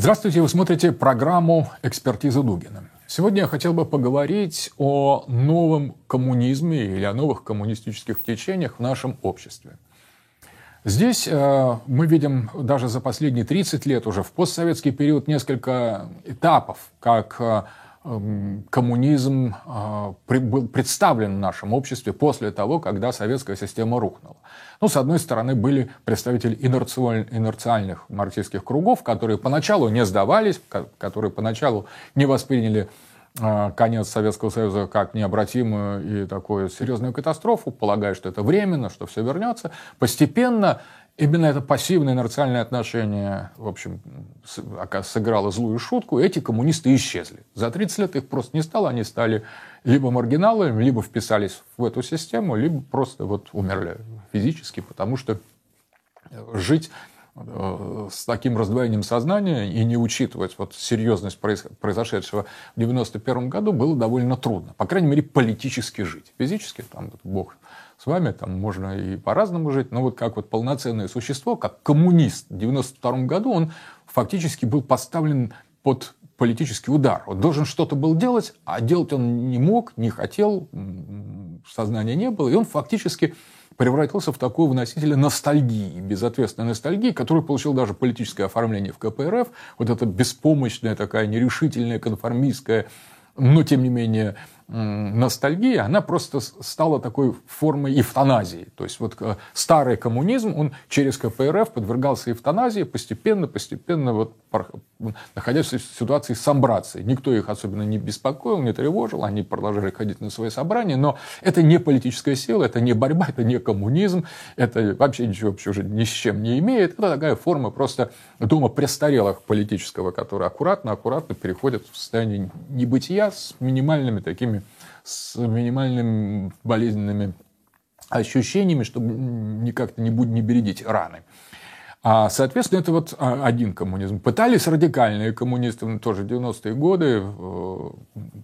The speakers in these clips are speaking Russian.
Здравствуйте, вы смотрите программу «Экспертиза Дугина». Сегодня я хотел бы поговорить о новом коммунизме или о новых коммунистических течениях в нашем обществе. Здесь э, мы видим даже за последние 30 лет уже в постсоветский период несколько этапов, как э, коммунизм а, был представлен в нашем обществе после того, когда советская система рухнула. Ну, с одной стороны, были представители инерциальных марксистских кругов, которые поначалу не сдавались, которые поначалу не восприняли а, конец Советского Союза как необратимую и такую серьезную катастрофу, полагая, что это временно, что все вернется. Постепенно Именно это пассивное инерциальное отношение, в общем, сыграло злую шутку, эти коммунисты исчезли. За 30 лет их просто не стало, они стали либо маргиналами, либо вписались в эту систему, либо просто вот умерли физически, потому что жить э, с таким раздвоением сознания и не учитывать вот серьезность произошедшего в 1991 году было довольно трудно. По крайней мере, политически жить. Физически, там, бог с вами, там можно и по-разному жить, но вот как вот полноценное существо, как коммунист в 92 году, он фактически был поставлен под политический удар. Он должен что-то был делать, а делать он не мог, не хотел, сознания не было, и он фактически превратился в такого носителя ностальгии, безответственной ностальгии, который получил даже политическое оформление в КПРФ, вот эта беспомощная такая нерешительная, конформистская, но тем не менее ностальгия, она просто стала такой формой эвтаназии. То есть вот э, старый коммунизм, он через КПРФ подвергался эвтаназии постепенно, постепенно, вот, находясь в ситуации самбрации. Никто их особенно не беспокоил, не тревожил, они продолжали ходить на свои собрания, но это не политическая сила, это не борьба, это не коммунизм, это вообще ничего вообще уже ни с чем не имеет. Это такая форма просто дома престарелых политического, который аккуратно-аккуратно переходит в состояние небытия с минимальными такими с минимальными болезненными ощущениями, чтобы никак-то не, не бередить раны. А, соответственно, это вот а, один коммунизм. Пытались радикальные коммунисты тоже 90-е годы э,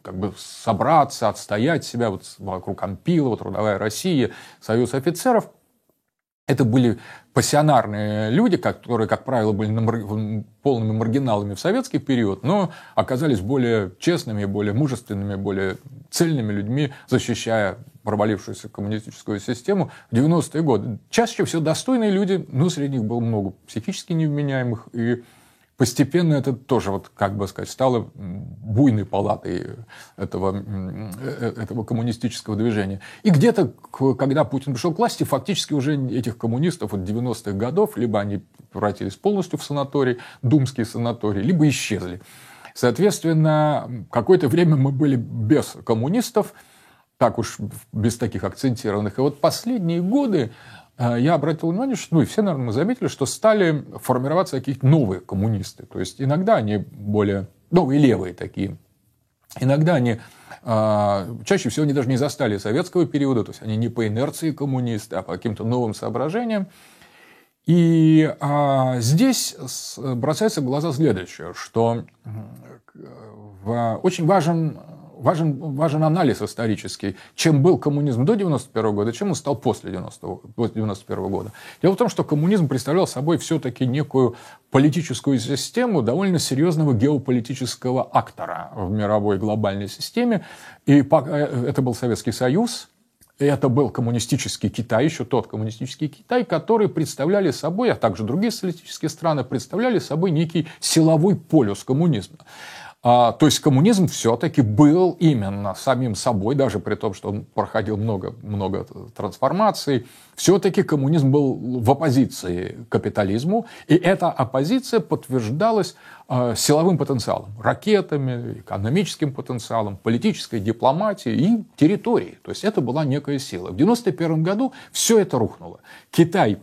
как бы собраться, отстоять себя вот вокруг Анпилова, Трудовая Россия, Союз офицеров. Это были пассионарные люди, которые, как правило, были полными маргиналами в советский период, но оказались более честными, более мужественными, более цельными людьми, защищая провалившуюся коммунистическую систему в 90-е годы. Чаще всего достойные люди, но среди них было много психически невменяемых и постепенно это тоже, вот, как бы сказать, стало буйной палатой этого, э, этого коммунистического движения. И где-то, когда Путин пришел к власти, фактически уже этих коммунистов от 90-х годов, либо они превратились полностью в санаторий, думские санатории, либо исчезли. Соответственно, какое-то время мы были без коммунистов, так уж без таких акцентированных. И вот последние годы Э, я обратил внимание, что, ну все, наверное, заметили, что стали формироваться какие-то новые коммунисты. То есть иногда они более новые левые такие. Иногда они э, чаще всего они даже не застали советского периода, то есть они не по инерции коммунисты, а по каким-то новым соображениям. И а, здесь бросается в глаза следующее, что в, очень важен важен, важен анализ исторический, чем был коммунизм до 1991 года, чем он стал после 1991 года. Дело в том, что коммунизм представлял собой все-таки некую политическую систему довольно серьезного геополитического актора в мировой глобальной системе. И э, это был Советский Союз, это был коммунистический Китай, еще тот коммунистический Китай, который представляли собой, а также другие социалистические страны, представляли собой некий силовой полюс коммунизма. А, то есть коммунизм все-таки был именно самим собой, даже при том, что он проходил много, много трансформаций, все-таки коммунизм был в оппозиции капитализму, и эта оппозиция подтверждалась э, силовым потенциалом, ракетами, экономическим потенциалом, политической дипломатией и территорией. То есть это была некая сила. В 1991 году все это рухнуло. Китай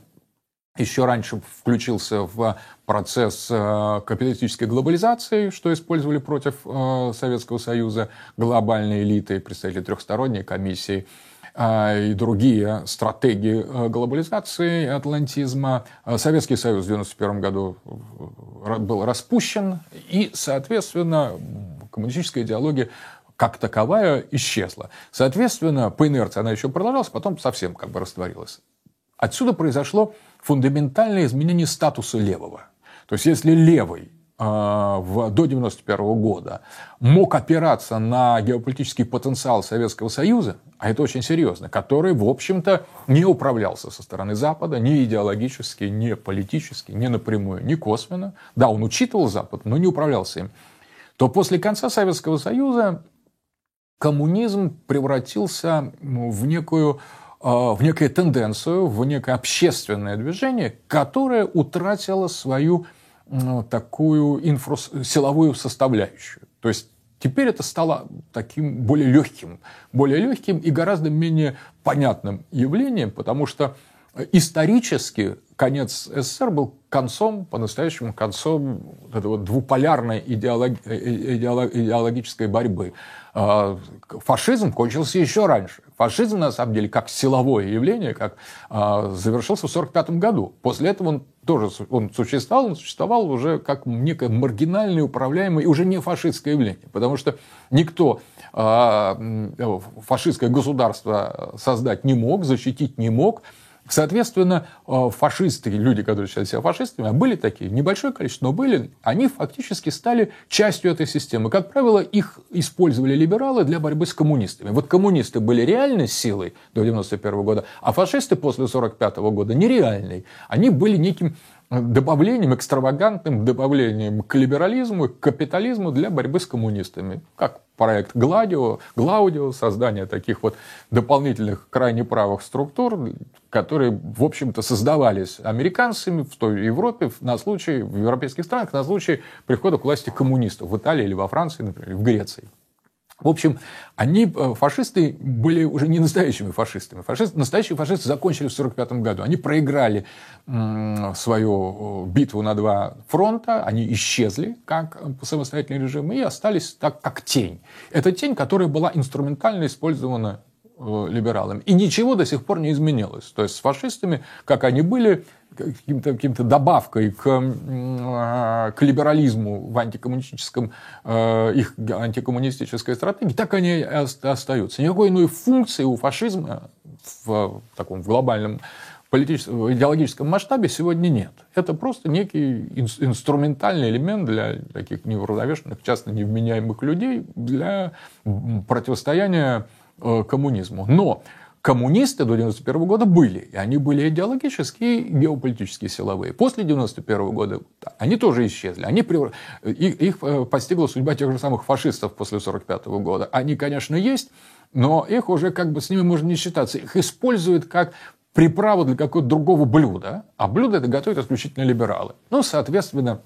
еще раньше включился в процесс э, капиталистической глобализации, что использовали против э, Советского Союза глобальные элиты, представители трехсторонней комиссии э, и другие стратегии глобализации атлантизма. Советский Союз в 1991 году был распущен, и, соответственно, коммунистическая идеология как таковая исчезла. Соответственно, по инерции она еще продолжалась, потом совсем как бы растворилась. Отсюда произошло фундаментальное изменение статуса левого. То есть, если левый в, до 1991 года мог опираться на геополитический потенциал Советского Союза, а это очень серьезно, который, в общем-то, не управлялся со стороны Запада ни идеологически, ни политически, ни напрямую, ни косвенно. Да, он учитывал Запад, но не управлялся им. То после конца Советского Союза коммунизм превратился в некую в некую тенденцию, в некое общественное движение, которое утратило свою такую инфра... силовую составляющую. То есть теперь это стало таким более легким, более легким и гораздо менее понятным явлением, потому что исторически конец СССР был концом, по-настоящему концом вот этой вот двуполярной идеолог... идеологической борьбы. А, фашизм кончился еще раньше. Фашизм, на самом деле, как силовое явление, как а, завершился в 1945 году. После этого он тоже он существовал, он существовал уже как некое маргинальное, управляемое и уже не фашистское явление. Потому что никто а, фашистское государство создать не мог, защитить не мог. Соответственно, э, фашисты, люди, которые считают себя фашистами, а были такие, небольшое количество, но были, они фактически стали частью этой системы. Как правило, их использовали либералы для борьбы с коммунистами. Вот коммунисты были реальной силой до 1991 года, а фашисты после 1945 года нереальной. Они были неким добавлением, экстравагантным добавлением к либерализму, к капитализму для борьбы с коммунистами. Как проект Гладио, Глаудио, создание таких вот дополнительных крайне правых структур, которые, в общем-то, создавались американцами в той Европе на случай, в европейских странах на случай прихода к власти коммунистов в Италии или во Франции, например, в Греции. В общем, они, э, фашисты, были уже не настоящими фашистами. Фашисты, настоящие фашисты закончили в 1945 году. Они проиграли свою битву на два фронта, они исчезли как самостоятельный режим и остались так, как тень. Это тень, которая была инструментально использована э, либералами. И ничего до сих пор не изменилось. То есть с фашистами, как они были, каким-то каким добавкой к, а, к либерализму в антикоммунистическом, э, их антикоммунистической стратегии, так они остаются. Никакой иной функции у фашизма в таком в глобальном политическом, идеологическом масштабе сегодня нет. Это просто некий инструментальный элемент для таких неуравновешенных, часто невменяемых людей для противостояния э, коммунизму. Но коммунисты до 1991 года были. И они были идеологические геополитические силовые. После 1991 года они тоже исчезли. Они, их, их э, постигла судьба тех же самых фашистов после 1945 года. Они, конечно, есть, но их уже как бы с ними можно не считаться. Их используют как приправу для какого-то другого блюда, а блюдо это готовят исключительно либералы. Ну, соответственно,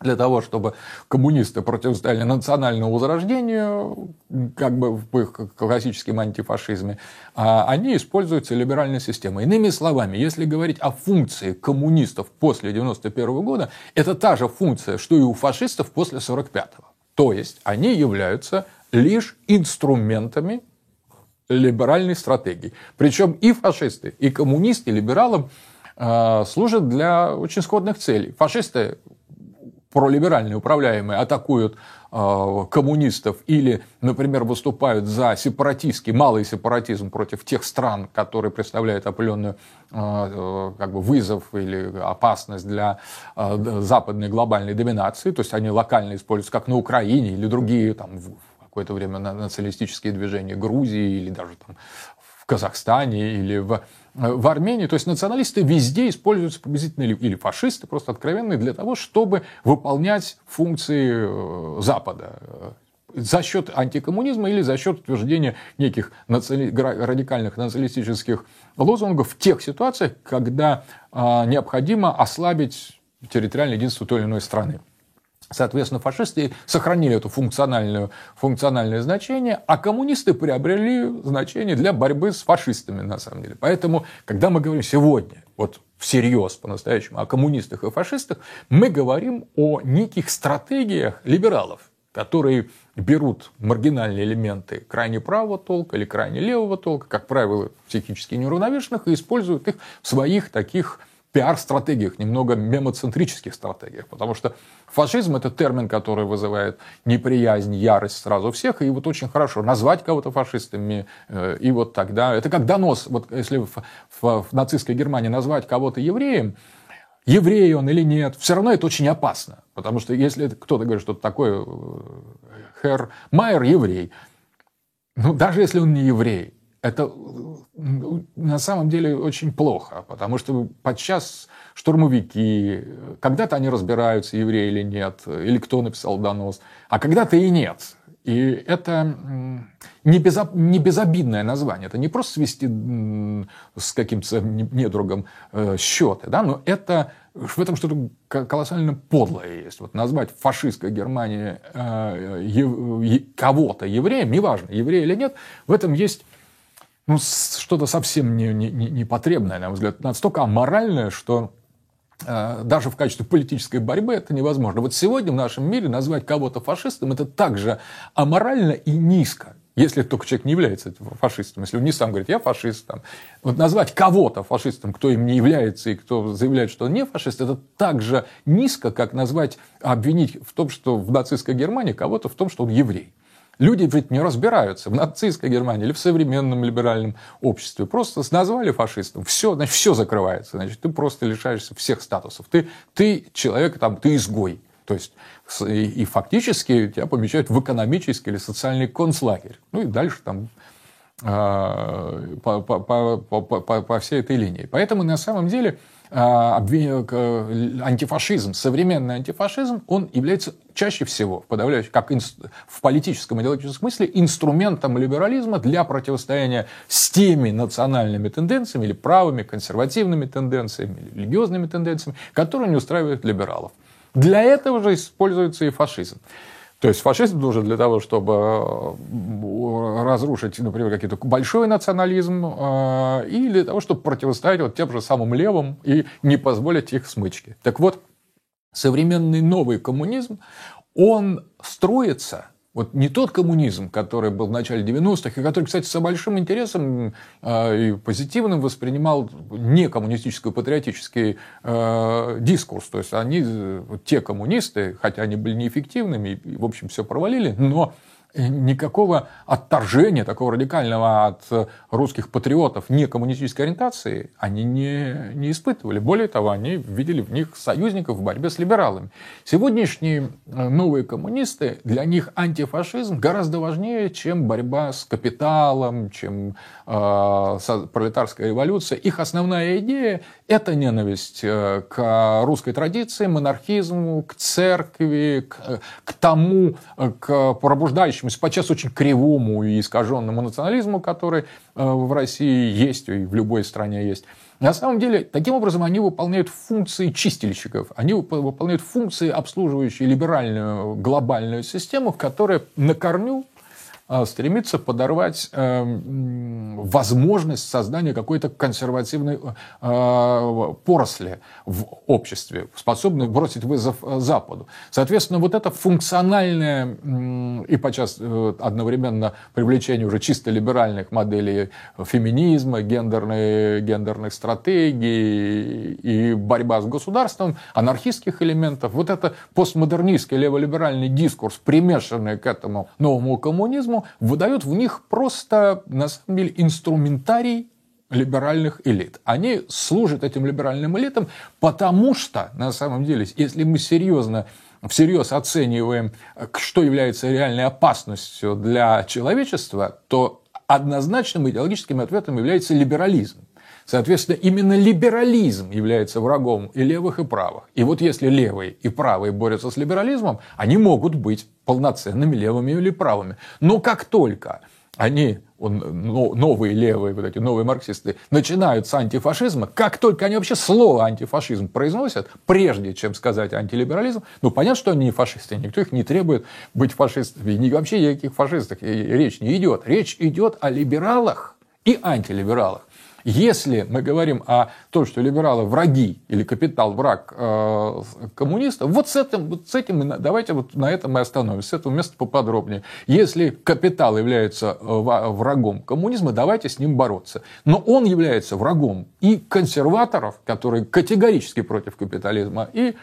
для того, чтобы коммунисты противостояли национальному возрождению, как бы в их классическом антифашизме, а они используются либеральной системой. Иными словами, если говорить о функции коммунистов после 1991 года, это та же функция, что и у фашистов после 1945. То есть они являются лишь инструментами либеральной стратегии. Причем и фашисты, и коммунисты, и либералам э, служат для очень сходных целей. Фашисты пролиберальные управляемые атакуют э, коммунистов или, например, выступают за сепаратистский, малый сепаратизм против тех стран, которые представляют определенную э, как бы вызов или опасность для э, западной глобальной доминации, то есть они локально используются, как на Украине или другие там, в какое-то время националистические движения Грузии или даже там в Казахстане или в Э, в Армении. То есть националисты везде используются приблизительно или, или фашисты просто откровенные для того, чтобы выполнять функции э, Запада э, за счет антикоммунизма или за счет утверждения неких наци... радикальных националистических лозунгов в тех ситуациях, когда а, необходимо ослабить территориальное единство той или иной страны. Соответственно, фашисты сохранили это функциональное, функциональное значение, а коммунисты приобрели значение для борьбы с фашистами, на самом деле. Поэтому, когда мы говорим сегодня, вот всерьез по-настоящему, о коммунистах и фашистах, мы говорим о неких стратегиях либералов, которые берут маргинальные элементы крайне правого толка или крайне левого толка, как правило, психически неуравновешенных, и используют их в своих таких пиар-стратегиях, немного мемоцентрических стратегиях, потому что фашизм – это термин, который вызывает неприязнь, ярость сразу всех, и вот очень хорошо назвать кого-то фашистами, э, и вот тогда, это как донос, вот если в, в, в нацистской Германии назвать кого-то евреем, еврей он или нет, все равно это очень опасно. Потому что если кто-то говорит, что такой Хер Майер еврей, ну, даже если он не еврей, это на самом деле очень плохо, потому что подчас штурмовики, когда-то они разбираются, еврей или нет, или кто написал донос, а когда-то и нет. И это не безобидное название. Это не просто свести с каким-то недругом э, счеты, да, но это в этом что-то колоссально подлое есть. Вот назвать фашистской Германии э, кого-то евреем, неважно, еврей или нет, в этом есть ну, что-то совсем не, не, не, непотребное, на мой взгляд, настолько аморальное, что э, даже в качестве политической борьбы это невозможно. Вот сегодня в нашем мире назвать кого-то фашистом это также аморально и низко. Если только человек не является фашистом, если он не сам говорит, я фашист, там, вот назвать кого-то фашистом, кто им не является и кто заявляет, что он не фашист, это так же низко, как назвать, обвинить в том, что в нацистской Германии кого-то в том, что он еврей. Люди ведь не разбираются в нацистской Германии или в современном либеральном обществе. Просто назвали фашистом, все, значит, все закрывается. Значит, ты просто лишаешься всех статусов. Ты, ты человек, там, ты изгой. То есть, и, и фактически тебя помещают в экономический или социальный концлагерь. Ну и дальше там по, по, по, по, по всей этой линии. Поэтому на самом деле а, антифашизм, современный антифашизм, он является чаще всего, подавляющим, как в политическом идеологическом смысле, инструментом либерализма для противостояния с теми национальными тенденциями или правыми, консервативными тенденциями, или религиозными тенденциями, которые не устраивают либералов. Для этого же используется и фашизм. То есть фашизм нужен для того, чтобы э, разрушить, например, какой-то большой национализм, э, и для того, чтобы противостоять вот тем же самым левым и не позволить их смычке. Так вот, современный новый коммунизм, он строится вот не тот коммунизм, который был в начале 90-х, и который, кстати, с большим интересом э, и позитивным воспринимал некоммунистический патриотический э, дискурс. То есть они, те коммунисты, хотя они были неэффективными, и, в общем, все провалили, но никакого отторжения такого радикального от русских патриотов не коммунистической ориентации они не, не испытывали. Более того, они видели в них союзников в борьбе с либералами. Сегодняшние э, новые коммунисты, для них антифашизм гораздо важнее, чем борьба с капиталом, чем э, пролетарская революция. Их основная идея – это ненависть э, к русской традиции, монархизму, к церкви, к, к тому, э, к пробуждающему относящемуся подчас очень кривому и искаженному национализму, который э, в России есть и в любой стране есть. На самом деле, таким образом, они выполняют функции чистильщиков, они выполняют функции, обслуживающие либеральную глобальную систему, которая на корню стремится подорвать эм, возможность создания какой-то консервативной э, поросли в обществе, способной бросить вызов э, Западу. Соответственно, вот это функциональное и подчас э, одновременно привлечение уже чисто либеральных моделей феминизма, гендерной, гендерных стратегий и борьба с государством, анархистских элементов, вот это постмодернистский леволиберальный дискурс, примешанный к этому новому коммунизму, коммунизму, выдают в них просто, на самом деле, инструментарий либеральных элит. Они служат этим либеральным элитам, потому что, на самом деле, если мы серьезно всерьез оцениваем, что является реальной опасностью для человечества, то однозначным идеологическим ответом является либерализм. Соответственно, именно либерализм является врагом и левых, и правых. И вот если левые и правые борются с либерализмом, они могут быть полноценными левыми или правыми. Но как только они, новые левые, вот эти новые марксисты, начинают с антифашизма, как только они вообще слово антифашизм произносят, прежде чем сказать антилиберализм, ну, понятно, что они не фашисты, никто их не требует быть фашистами, и вообще ни о каких фашистах речь не идет. Речь идет о либералах и антилибералах. Если мы говорим о том, что либералы враги или капитал враг э, коммунистов, вот с этим, вот с этим давайте вот на этом мы остановимся, с этого места поподробнее. Если капитал является э, врагом коммунизма, давайте с ним бороться. Но он является врагом и консерваторов, которые категорически против капитализма, и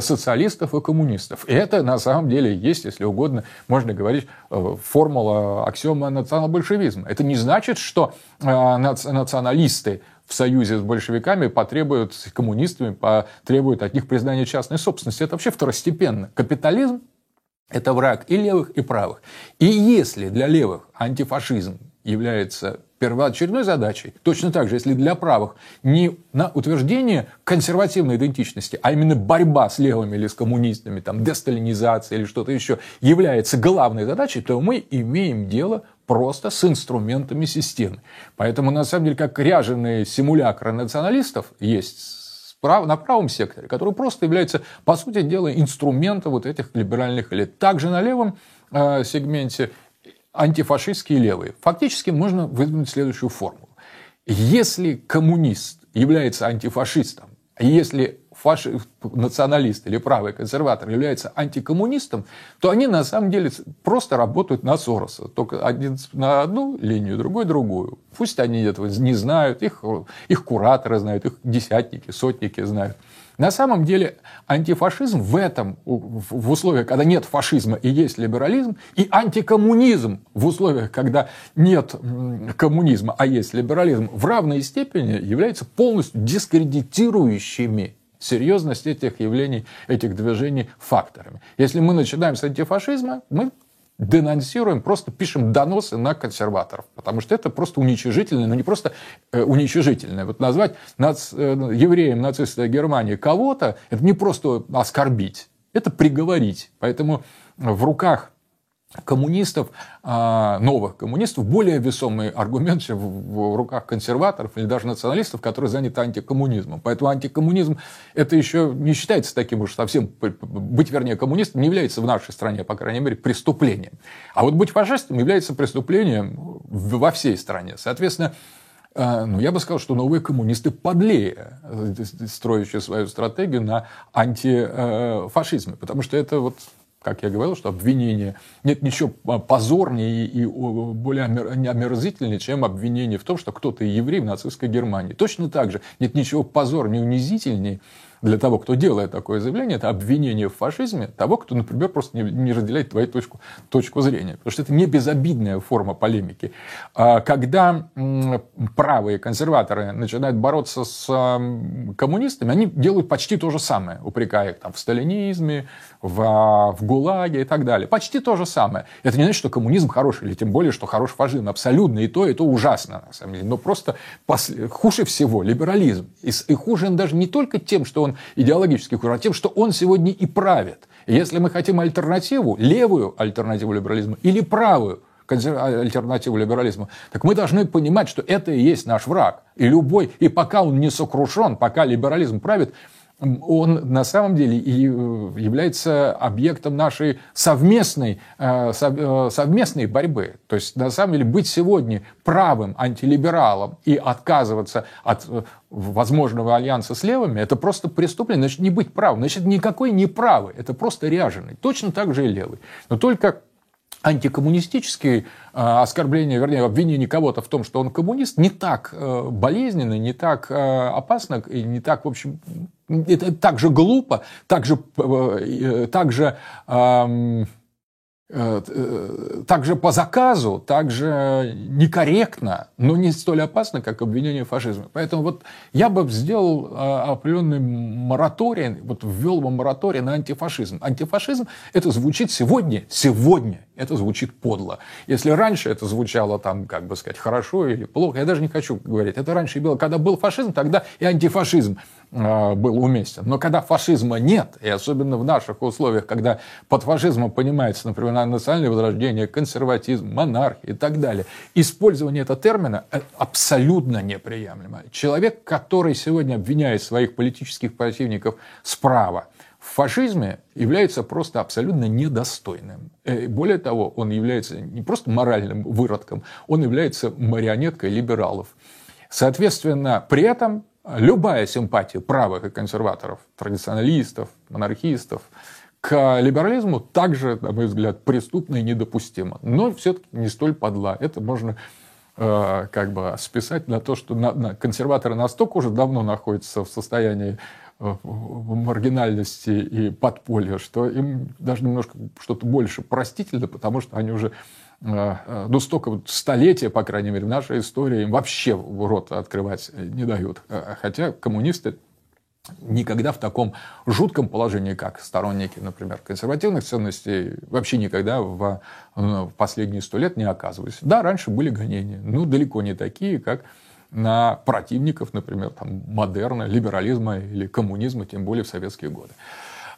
социалистов и коммунистов. И это на самом деле есть, если угодно, можно говорить, э, формула аксиома национал-большевизма. Это не значит, что э, националисты в союзе с большевиками потребуют, с коммунистами потребуют от них признания частной собственности. Это вообще второстепенно. Капитализм – это враг и левых, и правых. И если для левых антифашизм является первоочередной задачей, точно так же, если для правых не на утверждение консервативной идентичности, а именно борьба с левыми или с коммунистами, там, десталинизация или что-то еще является главной задачей, то мы имеем дело просто с инструментами системы. Поэтому, на самом деле, как ряженые симулякры националистов есть на правом секторе, который просто является, по сути дела, инструментом вот этих либеральных элит. Также на левом э, сегменте антифашистские левые. Фактически можно выдвинуть следующую формулу. Если коммунист является антифашистом, если фаши... националист или правый консерватор является антикоммунистом, то они на самом деле просто работают на Сороса. Только один на одну линию, другой другую. Пусть они этого не знают, их, их кураторы знают, их десятники, сотники знают. На самом деле антифашизм в этом, в условиях, когда нет фашизма и есть либерализм, и антикоммунизм в условиях, когда нет коммунизма, а есть либерализм, в равной степени являются полностью дискредитирующими серьезность этих явлений, этих движений факторами. Если мы начинаем с антифашизма, мы денонсируем, просто пишем доносы на консерваторов, потому что это просто уничижительное, но не просто э, уничижительное. Вот назвать нац, э, евреем нацистской Германии кого-то, это не просто оскорбить, это приговорить. Поэтому в руках коммунистов, а, новых коммунистов, более весомый аргумент, чем в руках консерваторов или даже националистов, которые заняты антикоммунизмом. Поэтому антикоммунизм это еще не считается таким уж совсем, быть, вернее, коммунистом не является в нашей стране, по крайней мере, преступлением. А вот быть фашистом является преступлением во всей стране. Соответственно, а, ну, я бы сказал, что новые коммунисты подлее, строящие свою стратегию на антифашизме, потому что это вот как я говорил, что обвинение нет ничего позорнее и более омерзительнее, чем обвинение в том, что кто-то еврей в нацистской Германии. Точно так же нет ничего позорнее, унизительнее, для того, кто делает такое заявление, это обвинение в фашизме того, кто, например, просто не, не разделяет твою точку, точку зрения. Потому что это не безобидная форма полемики. А когда правые консерваторы начинают бороться с коммунистами, они делают почти то же самое, упрекая их там, в сталинизме, в, в ГУЛАГе и так далее. Почти то же самое. Это не значит, что коммунизм хороший, или тем более, что хорош фашизм. Абсолютно и то, и то ужасно, на самом деле. Но просто пос... хуже всего либерализм. И, и хуже он даже не только тем, что он идеологически хуже, а тем, что он сегодня и правит. если мы хотим альтернативу, левую альтернативу либерализма или правую альтернативу либерализму, так мы должны понимать, что это и есть наш враг. И любой, и пока он не сокрушен, пока либерализм правит, он на самом деле и э, является объектом нашей совместной, э, э, совместной борьбы. То есть, на самом деле, быть сегодня правым антилибералом и отказываться от возможного альянса с левыми, это просто преступление. Значит, не быть правым. Значит, никакой не правый. Это просто ряженый. Точно так же и левый. Но только антикоммунистические э, оскорбления, вернее, обвинение кого-то в том, что он коммунист, не так э, болезненно, не так э, опасно и не так, в общем, это так же глупо, так же, так же эм, Э, э, также по заказу, также некорректно, но не столь опасно, как обвинение в фашизме. Поэтому вот я бы сделал э, определенный мораторий, вот ввел бы мораторий на антифашизм. Антифашизм это звучит сегодня, сегодня это звучит подло. Если раньше это звучало там, как бы сказать, хорошо или плохо, я даже не хочу говорить. Это раньше было, когда был фашизм, тогда и антифашизм э, был уместен. Но когда фашизма нет, и особенно в наших условиях, когда под фашизмом понимается, например, национальное возрождение, консерватизм, монархия и так далее, использование этого термина абсолютно неприемлемо. Человек, который сегодня обвиняет своих политических противников справа, в фашизме является просто абсолютно недостойным. Э, более того, он является не просто моральным выродком, он является марионеткой либералов. Соответственно, при этом любая симпатия правых и консерваторов, традиционалистов, монархистов к либерализму также, на мой взгляд, преступна и недопустима. Но все-таки не столь подла. Это можно э, как бы списать на то, что на, на, консерваторы настолько уже давно находятся в состоянии в маргинальности и подполье, что им даже немножко что-то больше простительно, потому что они уже ну, столько столетия, по крайней мере, в нашей истории им вообще рот открывать не дают. Хотя коммунисты никогда в таком жутком положении, как сторонники, например, консервативных ценностей, вообще никогда в, в последние сто лет не оказывались. Да, раньше были гонения, но далеко не такие, как на противников, например, там, модерна, либерализма или коммунизма, тем более в советские годы.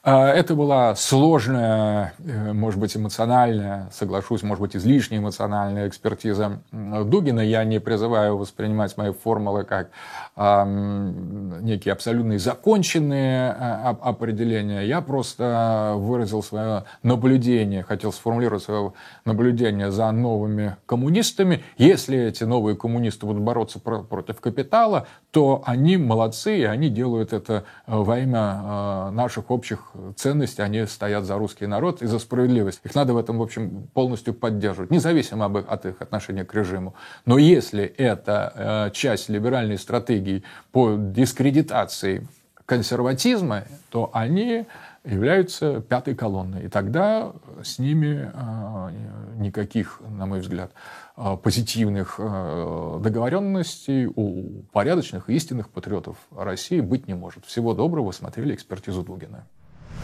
А, это была сложная, э, может быть, эмоциональная, соглашусь, может быть, излишне эмоциональная экспертиза Дугина. Я не призываю воспринимать мои формулы как некие абсолютные законченные а, определения. Я просто выразил свое наблюдение, хотел сформулировать свое наблюдение за новыми коммунистами. Если эти новые коммунисты будут бороться против капитала, то они молодцы, и они делают это во имя э, наших общих ценности, они стоят за русский народ и за справедливость. Их надо в этом, в общем, полностью поддерживать, независимо от их отношения к режиму. Но если это э, часть либеральной стратегии по дискредитации консерватизма, то они являются пятой колонной. И тогда с ними э, никаких, на мой взгляд, э, позитивных договоренностей у порядочных истинных патриотов России быть не может. Всего доброго, смотрели экспертизу Дугина.